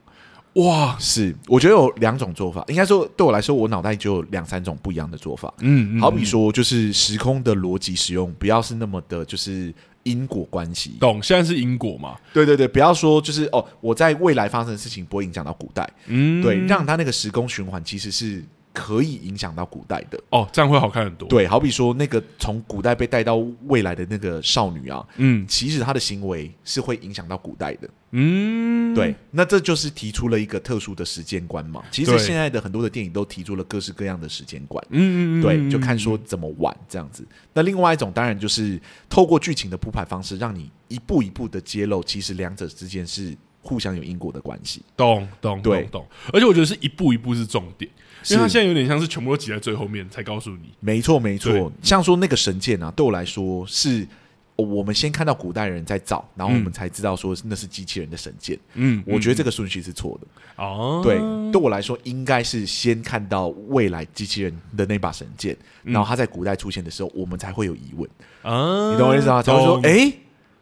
哇，是，我觉得有两种做法，应该说对我来说，我脑袋就有两三种不一样的做法。嗯，好比说，就是时空的逻辑使用，不要是那么的，就是因果关系。懂，现在是因果嘛？对对对，不要说就是哦，我在未来发生的事情不会影响到古代。嗯，对，让他那个时空循环其实是。可以影响到古代的哦，这样会好看很多。对，好比说那个从古代被带到未来的那个少女啊，嗯，其实她的行为是会影响到古代的，嗯，对。那这就是提出了一个特殊的时间观嘛。其实现在的很多的电影都提出了各式各样的时间观，嗯嗯，对，就看说怎么玩这样子。那另外一种当然就是透过剧情的铺排方式，让你一步一步的揭露，其实两者之间是互相有因果的关系。懂懂对懂。而且我觉得是一步一步是重点。因为他现在有点像是全部都挤在最后面才告诉你。没错，没错。像说那个神剑啊，对我来说是，我们先看到古代人在造，然后我们才知道说那是机器人的神剑。嗯，我觉得这个顺序是错的。哦，对，对我来说应该是先看到未来机器人的那把神剑，然后他在古代出现的时候，我们才会有疑问。啊，你懂我意思吗？才会说，哎，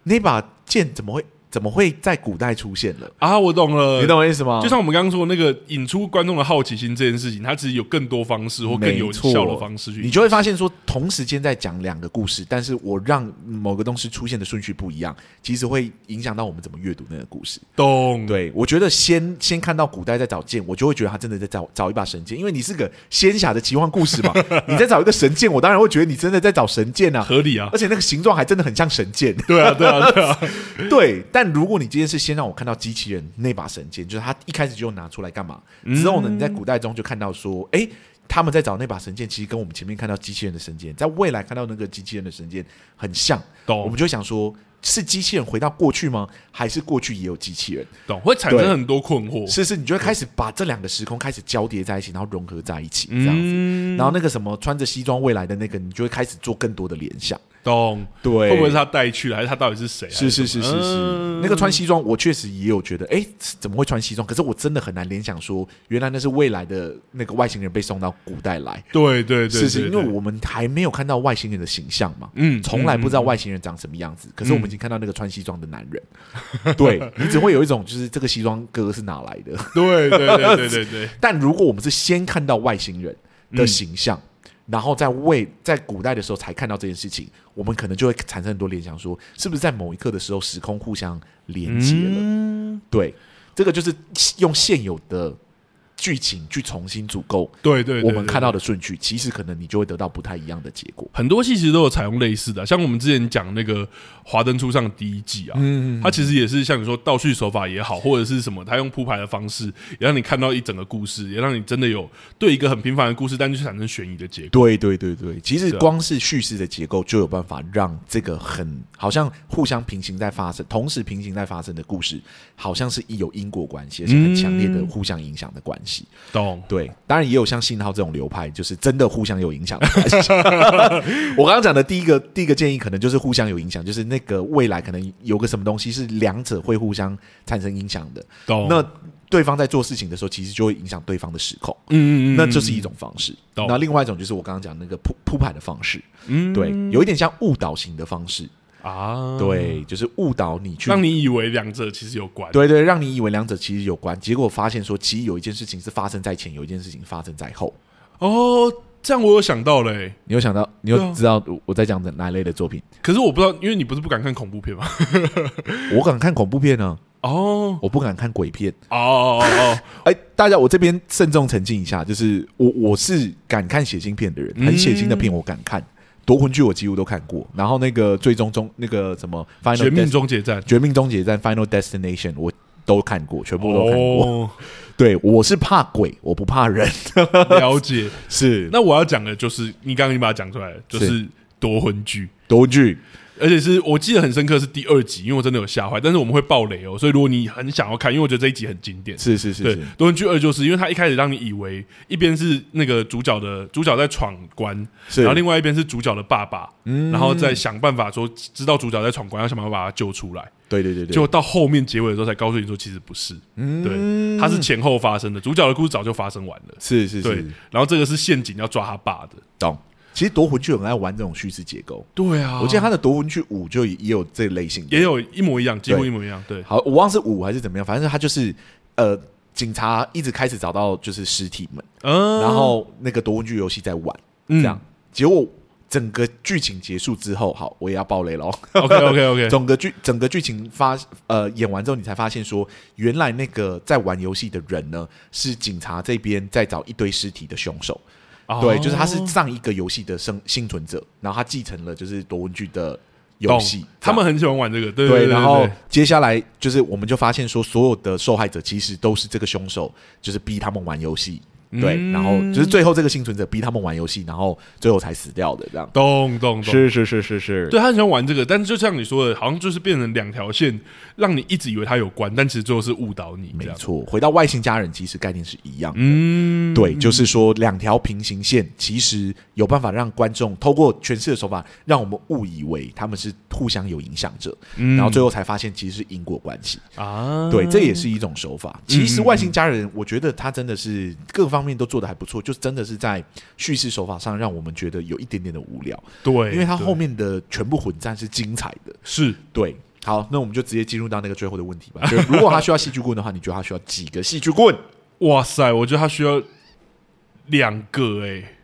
那把剑怎么会？怎么会在古代出现了啊？我懂了，你懂我意思吗？就像我们刚刚说那个引出观众的好奇心这件事情，它其实有更多方式或更有效的方式去，你就会发现说，同时间在讲两个故事，但是我让某个东西出现的顺序不一样，其实会影响到我们怎么阅读那个故事。懂？对，我觉得先先看到古代在找剑，我就会觉得他真的在找找一把神剑，因为你是个仙侠的奇幻故事嘛，你在找一个神剑，我当然会觉得你真的在找神剑啊，合理啊，而且那个形状还真的很像神剑。对啊，对啊，对啊，对。但如果你今天是先让我看到机器人那把神剑，就是他一开始就拿出来干嘛？之后呢，你在古代中就看到说，哎，他们在找那把神剑，其实跟我们前面看到机器人的神剑，在未来看到那个机器人的神剑很像。懂？我们就想说，是机器人回到过去吗？还是过去也有机器人？懂，会产生很多困惑。是是，你就会开始把这两个时空开始交叠在一起，然后融合在一起，这样子。嗯、然后那个什么穿着西装未来的那个，你就会开始做更多的联想。懂，对，会不会是他带去了，还是他到底是谁？是是是是是，嗯、那个穿西装，我确实也有觉得，哎，怎么会穿西装？可是我真的很难联想说，原来那是未来的那个外星人被送到古代来。对对对，是是，因为我们还没有看到外星人的形象嘛，嗯，从来不知道外星人长什么样子。嗯、可是我们已经看到那个穿西装的男人，嗯、对，你只会有一种就是这个西装哥是哪来的？对对对对对对。但如果我们是先看到外星人的形象。嗯然后在未在古代的时候才看到这件事情，我们可能就会产生很多联想，说是不是在某一刻的时候时空互相连接了？嗯、对，这个就是用现有的。剧情去重新组构，对对，我们看到的顺序，其实可能你就会得到不太一样的结果。很多戏其实都有采用类似的，像我们之前讲那个《华灯初上》第一季啊，嗯，它其实也是像你说倒叙手法也好，或者是什么，它用铺排的方式，也让你看到一整个故事，也让你真的有对一个很平凡的故事，但就产生悬疑的结果。对对对对，其实光是叙事的结构就有办法让这个很好像互相平行在发生，同时平行在发生的故事，好像是有因果关系，而且很强烈的互相影响的关系。懂对，当然也有像信号这种流派，就是真的互相有影响的关系。我刚刚讲的第一个第一个建议，可能就是互相有影响，就是那个未来可能有个什么东西是两者会互相产生影响的。懂那对方在做事情的时候，其实就会影响对方的时空。嗯，嗯嗯，那这是一种方式。懂那另外一种就是我刚刚讲的那个铺铺排的方式。嗯，对，有一点像误导型的方式。啊，对，就是误导你去，让你以为两者其实有关。对对，让你以为两者其实有关，结果发现说，其实有一件事情是发生在前，有一件事情发生在后。哦，这样我有想到嘞，你有想到，你有知道我在讲的哪一类的作品？可是我不知道，因为你不是不敢看恐怖片吗？我敢看恐怖片呢。哦，我不敢看鬼片。哦哦哦，哎，大家，我这边慎重澄清一下，就是我我是敢看血腥片的人，很血腥的片我敢看。夺魂剧我几乎都看过，然后那个最终终那个什么 Final 绝命终结战、绝命终结战 Final Destination 我都看过，全部都看过。哦、对，我是怕鬼，我不怕人。了解，是。那我要讲的就是你刚刚已经把它讲出来了，就是夺魂剧，夺魂锯。而且是我记得很深刻，是第二集，因为我真的有吓坏。但是我们会爆雷哦，所以如果你很想要看，因为我觉得这一集很经典。是是是，是，对，夺魂锯二就是因为他一开始让你以为一边是那个主角的主角在闯关，然后另外一边是主角的爸爸，嗯，然后再想办法说知道主角在闯关，要想办法把他救出来。对对对对，就到后面结尾的时候才告诉你说，其实不是，嗯，对，他是前后发生的，主角的故事早就发生完了。是是是，对，然后这个是陷阱要抓他爸的，懂。其实夺魂锯很爱玩这种叙事结构。对啊，我记得他的夺魂剧五就也有这类型，也有一模一样，几乎一模一样。对，好，我忘了是五还是怎么样，反正他就是呃，警察一直开始找到就是尸体们，嗯，然后那个夺魂剧游戏在玩，这样，结果整个剧情结束之后，好，我也要爆雷喽。OK OK OK，整个剧整个剧情发呃演完之后，你才发现说，原来那个在玩游戏的人呢，是警察这边在找一堆尸体的凶手。对，就是他是上一个游戏的生幸存者，然后他继承了就是夺文具的游戏，他们很喜欢玩这个，对，对，对，对，然后接下来就是我们就发现说，所有的受害者其实都是这个凶手，就是逼他们玩游戏。对，然后就是最后这个幸存者逼他们玩游戏，然后最后才死掉的这样。咚咚咚，是是是是是，对，他很喜欢玩这个，但是就像你说的，好像就是变成两条线，让你一直以为他有关，但其实最后是误导你。没错，回到外星家人，其实概念是一样的。嗯，对，就是说两条平行线，其实有办法让观众透过诠释的手法，让我们误以为他们是互相有影响者，然后最后才发现其实是因果关系啊。对，这也是一种手法。其实外星家人，我觉得他真的是各方。方面都做得还不错，就真的是在叙事手法上让我们觉得有一点点的无聊。对，因为它后面的全部混战是精彩的。是对。好，那我们就直接进入到那个最后的问题吧。就 如果他需要戏剧棍的话，你觉得他需要几个戏剧棍？哇塞，我觉得他需要两个哎、欸。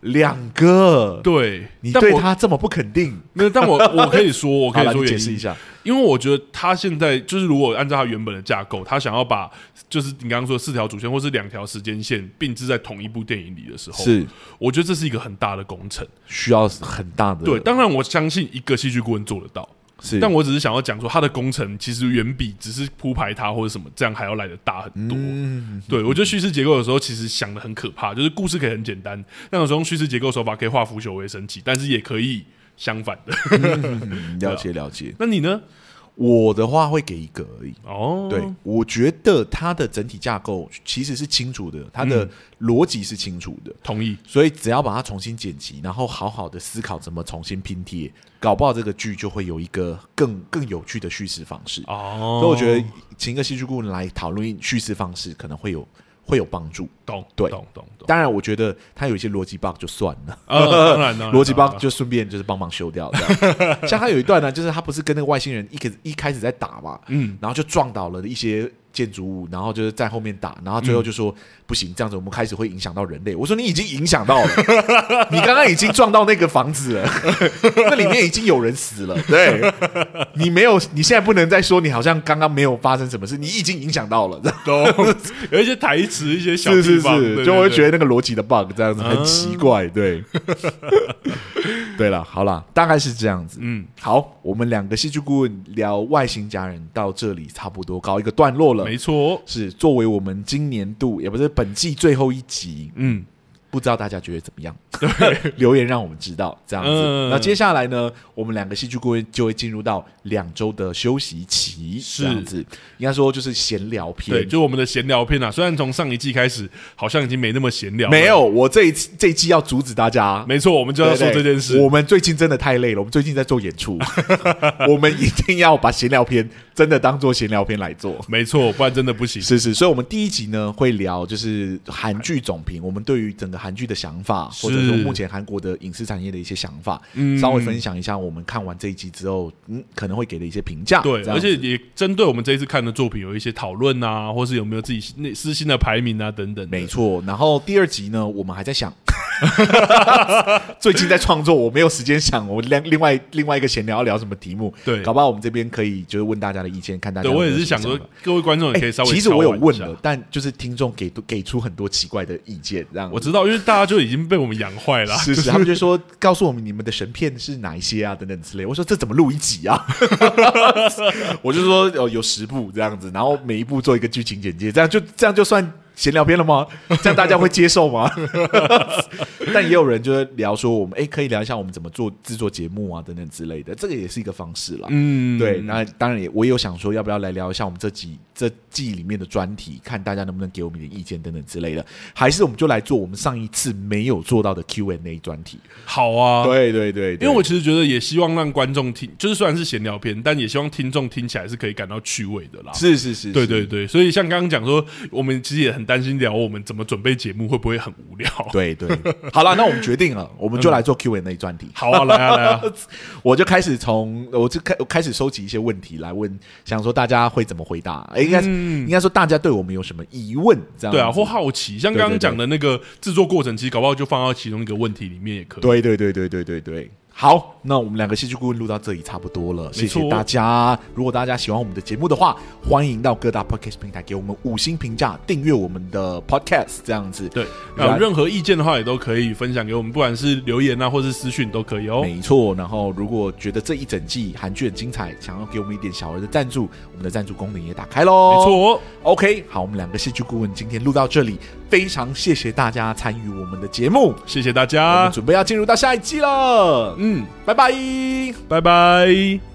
两个，对，你对他这么不肯定，没有，但我我可以说，我可以说解释一下，因为我觉得他现在就是如果按照他原本的架构，他想要把就是你刚刚说的四条主线或是两条时间线并置在同一部电影里的时候，是，我觉得这是一个很大的工程，需要很大的，对，当然我相信一个戏剧顾问做得到。是，但我只是想要讲说，它的工程其实远比只是铺排它或者什么这样还要来的大很多。嗯、对，我觉得叙事结构有时候其实想的很可怕，就是故事可以很简单，但有时候叙事结构手法可以化腐朽为神奇，但是也可以相反的。嗯、了解了解。那你呢？我的话会给一个而已。哦，对，我觉得它的整体架构其实是清楚的，它的逻辑是清楚的。同意。所以只要把它重新剪辑，然后好好的思考怎么重新拼贴，搞不好这个剧就会有一个更更有趣的叙事方式。哦，所以我觉得请一个戏剧顾问来讨论叙事方式，可能会有。会有帮助，懂对，懂懂懂。当然，我觉得他有一些逻辑 bug 就算了，当然，逻辑 bug 就顺便就是帮忙修掉。像他有一段呢，就是他不是跟那个外星人一开一开始在打嘛，嗯，然后就撞倒了一些。建筑物，然后就是在后面打，然后最后就说、嗯、不行，这样子我们开始会影响到人类。我说你已经影响到了，你刚刚已经撞到那个房子了，那里面已经有人死了。对，你没有，你现在不能再说你好像刚刚没有发生什么事，你已经影响到了。都有一些台词，一些小地方，是是是对对对，就会觉得那个逻辑的 bug 这样子很奇怪。对，对了，好了，大概是这样子。嗯，好，我们两个戏剧顾问聊外星家人到这里差不多告一个段落了。没错，是作为我们今年度也不是本季最后一集，嗯。不知道大家觉得怎么样？对，留言让我们知道这样子。那、嗯、接下来呢，我们两个戏剧顾问就会进入到两周的休息期，这样子。应该说就是闲聊片，对，就我们的闲聊片啊。虽然从上一季开始好像已经没那么闲聊，没有。我这一次这一季要阻止大家，没错，我们就要说这件事。我们最近真的太累了，我们最近在做演出，我们一定要把闲聊片真的当做闲聊片来做，没错，不然真的不行。是是，所以我们第一集呢会聊就是韩剧总评，我们对于整个。韩剧的想法，或者说目前韩国的影视产业的一些想法，嗯，稍微分享一下。我们看完这一集之后，嗯，可能会给的一些评价。对，而且也针对我们这一次看的作品有一些讨论啊，或是有没有自己内私心的排名啊等等。没错。然后第二集呢，我们还在想，最近在创作，我没有时间想。我另另外另外一个闲聊要聊什么题目？对，搞不好我们这边可以就是问大家的意见，看大家有有。对，我也是想说，各位观众也可以稍微、欸。其实我有问了，但就是听众给给出很多奇怪的意见，这样我知道。因为大家就已经被我们养坏了，是是，他们就说告诉我们你们的神片是哪一些啊，等等之类。我说这怎么录一集啊？我就说有有十部这样子，然后每一部做一个剧情简介，这样就这样就算。闲聊片了吗？这样大家会接受吗？但也有人就是聊说，我们哎、欸，可以聊一下我们怎么做制作节目啊，等等之类的，这个也是一个方式啦。嗯，对。那当然也，我也有想说，要不要来聊一下我们这几这季里面的专题，看大家能不能给我们一点意见等等之类的。还是我们就来做我们上一次没有做到的 Q&A 专题。好啊，对对对，对，因为我其实觉得也希望让观众听，就是虽然是闲聊片，但也希望听众听起来是可以感到趣味的啦。是是是，是，对对对。所以像刚刚讲说，我们其实也很。担心聊我们怎么准备节目会不会很无聊？对对，好了，那我们决定了，我们就来做 Q&A 专题。好啊，来啊来啊！我就开始从我就开开始收集一些问题来问，想说大家会怎么回答？哎，应该是应该说大家对我们有什么疑问？这样对啊，或好奇，像刚刚讲的那个制作过程，其实搞不好就放到其中一个问题里面也可以。对对对对对对对。好，那我们两个戏剧顾问录到这里差不多了，谢谢大家。如果大家喜欢我们的节目的话，欢迎到各大 podcast 平台给我们五星评价，订阅我们的 podcast，这样子。对，有任何意见的话也都可以分享给我们，不管是留言啊，或是私讯都可以哦。没错，然后如果觉得这一整季韩剧很精彩，想要给我们一点小额的赞助，我们的赞助功能也打开喽。没错，OK，好，我们两个戏剧顾问今天录到这里，非常谢谢大家参与我们的节目，谢谢大家。我们准备要进入到下一季了，嗯。嗯，拜拜，拜拜。